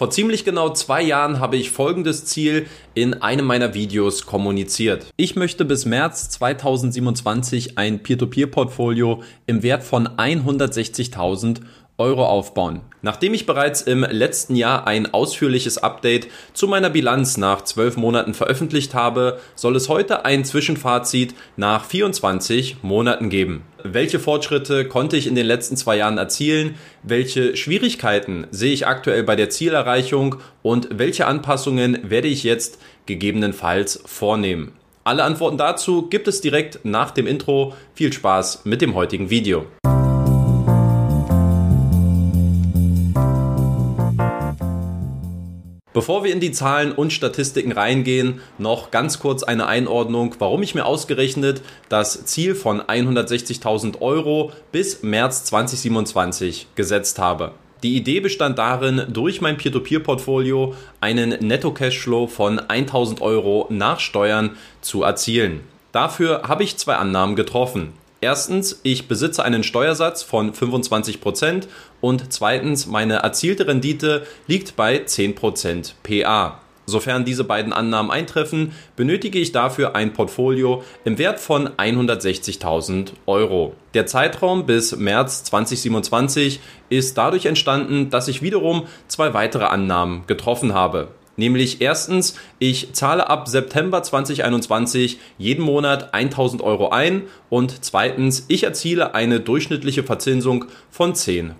Vor ziemlich genau zwei Jahren habe ich folgendes Ziel in einem meiner Videos kommuniziert. Ich möchte bis März 2027 ein Peer-to-Peer-Portfolio im Wert von 160.000 Euro aufbauen. Nachdem ich bereits im letzten Jahr ein ausführliches Update zu meiner Bilanz nach 12 Monaten veröffentlicht habe, soll es heute ein Zwischenfazit nach 24 Monaten geben. Welche Fortschritte konnte ich in den letzten zwei Jahren erzielen? Welche Schwierigkeiten sehe ich aktuell bei der Zielerreichung? Und welche Anpassungen werde ich jetzt gegebenenfalls vornehmen? Alle Antworten dazu gibt es direkt nach dem Intro. Viel Spaß mit dem heutigen Video. Bevor wir in die Zahlen und Statistiken reingehen, noch ganz kurz eine Einordnung, warum ich mir ausgerechnet das Ziel von 160.000 Euro bis März 2027 gesetzt habe. Die Idee bestand darin, durch mein Peer-to-Peer-Portfolio einen Netto-Cashflow von 1000 Euro nach Steuern zu erzielen. Dafür habe ich zwei Annahmen getroffen. Erstens, ich besitze einen Steuersatz von 25% und zweitens, meine erzielte Rendite liegt bei 10% PA. Sofern diese beiden Annahmen eintreffen, benötige ich dafür ein Portfolio im Wert von 160.000 Euro. Der Zeitraum bis März 2027 ist dadurch entstanden, dass ich wiederum zwei weitere Annahmen getroffen habe. Nämlich erstens, ich zahle ab September 2021 jeden Monat 1000 Euro ein und zweitens, ich erziele eine durchschnittliche Verzinsung von 10%.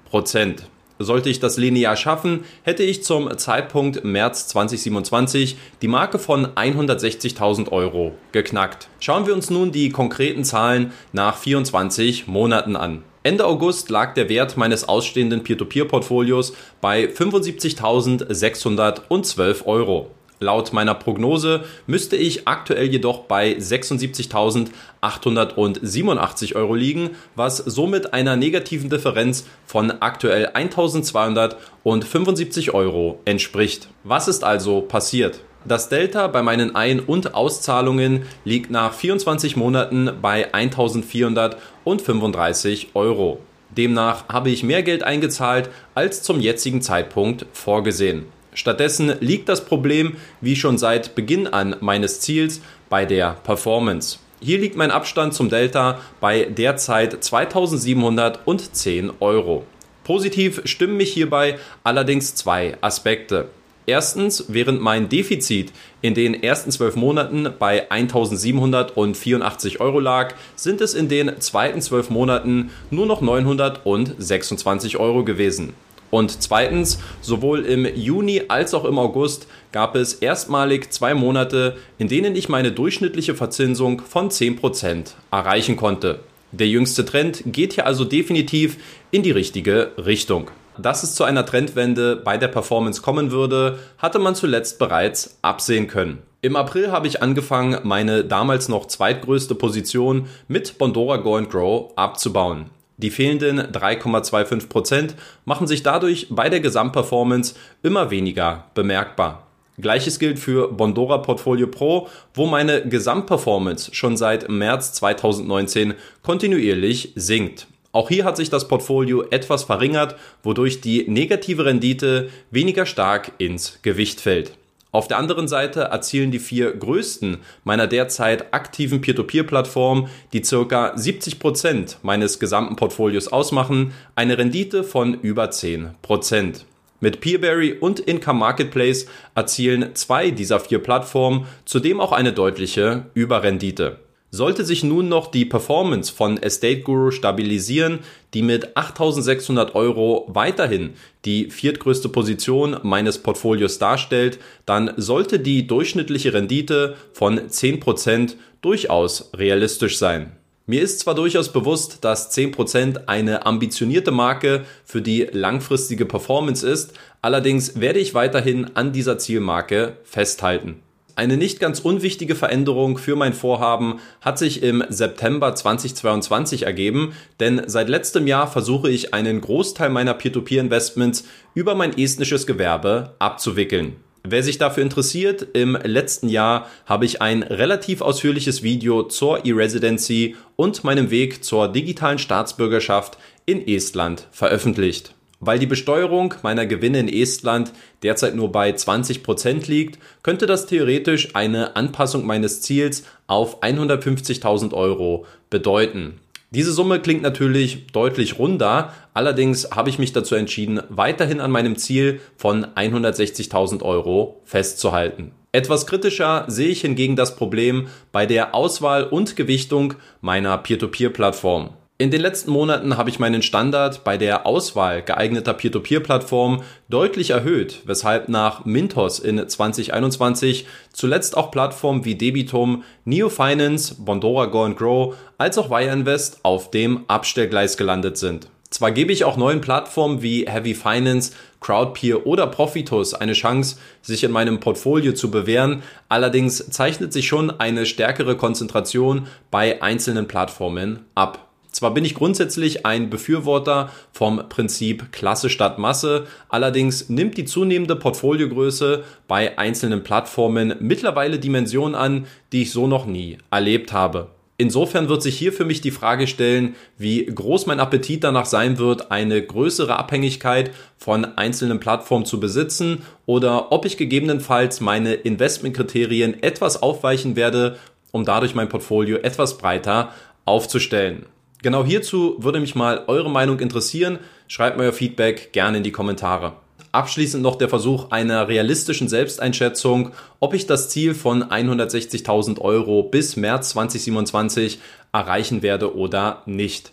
Sollte ich das linear schaffen, hätte ich zum Zeitpunkt März 2027 die Marke von 160.000 Euro geknackt. Schauen wir uns nun die konkreten Zahlen nach 24 Monaten an. Ende August lag der Wert meines ausstehenden Peer-to-Peer-Portfolios bei 75.612 Euro. Laut meiner Prognose müsste ich aktuell jedoch bei 76.887 Euro liegen, was somit einer negativen Differenz von aktuell 1.275 Euro entspricht. Was ist also passiert? Das Delta bei meinen Ein- und Auszahlungen liegt nach 24 Monaten bei 1435 Euro. Demnach habe ich mehr Geld eingezahlt als zum jetzigen Zeitpunkt vorgesehen. Stattdessen liegt das Problem, wie schon seit Beginn an meines Ziels, bei der Performance. Hier liegt mein Abstand zum Delta bei derzeit 2710 Euro. Positiv stimmen mich hierbei allerdings zwei Aspekte. Erstens, während mein Defizit in den ersten zwölf Monaten bei 1784 Euro lag, sind es in den zweiten zwölf Monaten nur noch 926 Euro gewesen. Und zweitens, sowohl im Juni als auch im August gab es erstmalig zwei Monate, in denen ich meine durchschnittliche Verzinsung von 10% erreichen konnte. Der jüngste Trend geht hier also definitiv in die richtige Richtung. Dass es zu einer Trendwende bei der Performance kommen würde, hatte man zuletzt bereits absehen können. Im April habe ich angefangen, meine damals noch zweitgrößte Position mit Bondora Go and Grow abzubauen. Die fehlenden 3,25% machen sich dadurch bei der Gesamtperformance immer weniger bemerkbar. Gleiches gilt für Bondora Portfolio Pro, wo meine Gesamtperformance schon seit März 2019 kontinuierlich sinkt. Auch hier hat sich das Portfolio etwas verringert, wodurch die negative Rendite weniger stark ins Gewicht fällt. Auf der anderen Seite erzielen die vier größten meiner derzeit aktiven Peer-to-Peer-Plattformen, die circa 70 Prozent meines gesamten Portfolios ausmachen, eine Rendite von über 10%. Mit Peerberry und Income Marketplace erzielen zwei dieser vier Plattformen zudem auch eine deutliche Überrendite. Sollte sich nun noch die Performance von Estate Guru stabilisieren, die mit 8600 Euro weiterhin die viertgrößte Position meines Portfolios darstellt, dann sollte die durchschnittliche Rendite von 10% durchaus realistisch sein. Mir ist zwar durchaus bewusst, dass 10% eine ambitionierte Marke für die langfristige Performance ist, allerdings werde ich weiterhin an dieser Zielmarke festhalten. Eine nicht ganz unwichtige Veränderung für mein Vorhaben hat sich im September 2022 ergeben, denn seit letztem Jahr versuche ich einen Großteil meiner Peer-to-Peer-Investments über mein estnisches Gewerbe abzuwickeln. Wer sich dafür interessiert, im letzten Jahr habe ich ein relativ ausführliches Video zur E-Residency und meinem Weg zur digitalen Staatsbürgerschaft in Estland veröffentlicht. Weil die Besteuerung meiner Gewinne in Estland derzeit nur bei 20% liegt, könnte das theoretisch eine Anpassung meines Ziels auf 150.000 Euro bedeuten. Diese Summe klingt natürlich deutlich runder, allerdings habe ich mich dazu entschieden, weiterhin an meinem Ziel von 160.000 Euro festzuhalten. Etwas kritischer sehe ich hingegen das Problem bei der Auswahl und Gewichtung meiner Peer-to-Peer-Plattform. In den letzten Monaten habe ich meinen Standard bei der Auswahl geeigneter Peer-to-Peer-Plattformen deutlich erhöht, weshalb nach Mintos in 2021 zuletzt auch Plattformen wie Debitum, Neo Finance, Bondora Go and Grow als auch Wire Invest auf dem Abstellgleis gelandet sind. Zwar gebe ich auch neuen Plattformen wie Heavy Finance, Crowdpeer oder Profitus eine Chance, sich in meinem Portfolio zu bewähren, allerdings zeichnet sich schon eine stärkere Konzentration bei einzelnen Plattformen ab. Zwar bin ich grundsätzlich ein Befürworter vom Prinzip Klasse statt Masse, allerdings nimmt die zunehmende Portfoliogröße bei einzelnen Plattformen mittlerweile Dimensionen an, die ich so noch nie erlebt habe. Insofern wird sich hier für mich die Frage stellen, wie groß mein Appetit danach sein wird, eine größere Abhängigkeit von einzelnen Plattformen zu besitzen oder ob ich gegebenenfalls meine Investmentkriterien etwas aufweichen werde, um dadurch mein Portfolio etwas breiter aufzustellen. Genau hierzu würde mich mal eure Meinung interessieren. Schreibt mir euer Feedback gerne in die Kommentare. Abschließend noch der Versuch einer realistischen Selbsteinschätzung, ob ich das Ziel von 160.000 Euro bis März 2027 erreichen werde oder nicht.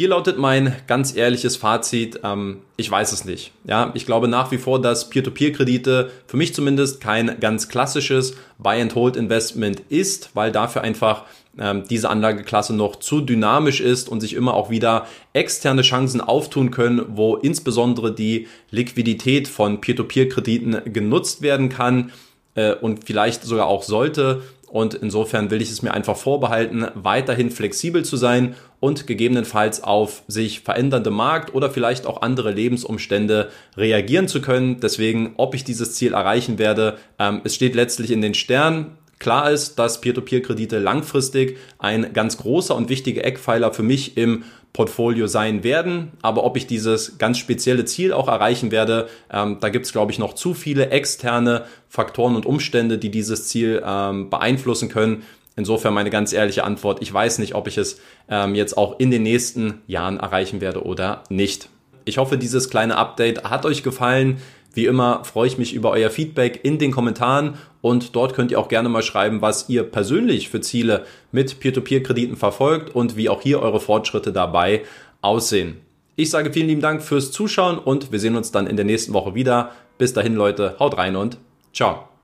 Hier lautet mein ganz ehrliches Fazit, ähm, ich weiß es nicht. Ja, ich glaube nach wie vor, dass Peer-to-Peer-Kredite für mich zumindest kein ganz klassisches Buy-and-Hold-Investment ist, weil dafür einfach ähm, diese Anlageklasse noch zu dynamisch ist und sich immer auch wieder externe Chancen auftun können, wo insbesondere die Liquidität von Peer-to-Peer-Krediten genutzt werden kann äh, und vielleicht sogar auch sollte. Und insofern will ich es mir einfach vorbehalten, weiterhin flexibel zu sein und gegebenenfalls auf sich verändernde Markt oder vielleicht auch andere Lebensumstände reagieren zu können. Deswegen, ob ich dieses Ziel erreichen werde, ähm, es steht letztlich in den Sternen. Klar ist, dass Peer-to-Peer-Kredite langfristig ein ganz großer und wichtiger Eckpfeiler für mich im Portfolio sein werden. Aber ob ich dieses ganz spezielle Ziel auch erreichen werde, ähm, da gibt es, glaube ich, noch zu viele externe Faktoren und Umstände, die dieses Ziel ähm, beeinflussen können. Insofern meine ganz ehrliche Antwort, ich weiß nicht, ob ich es ähm, jetzt auch in den nächsten Jahren erreichen werde oder nicht. Ich hoffe, dieses kleine Update hat euch gefallen. Wie immer freue ich mich über euer Feedback in den Kommentaren und dort könnt ihr auch gerne mal schreiben, was ihr persönlich für Ziele mit Peer-to-Peer-Krediten verfolgt und wie auch hier eure Fortschritte dabei aussehen. Ich sage vielen lieben Dank fürs Zuschauen und wir sehen uns dann in der nächsten Woche wieder. Bis dahin Leute, haut rein und ciao.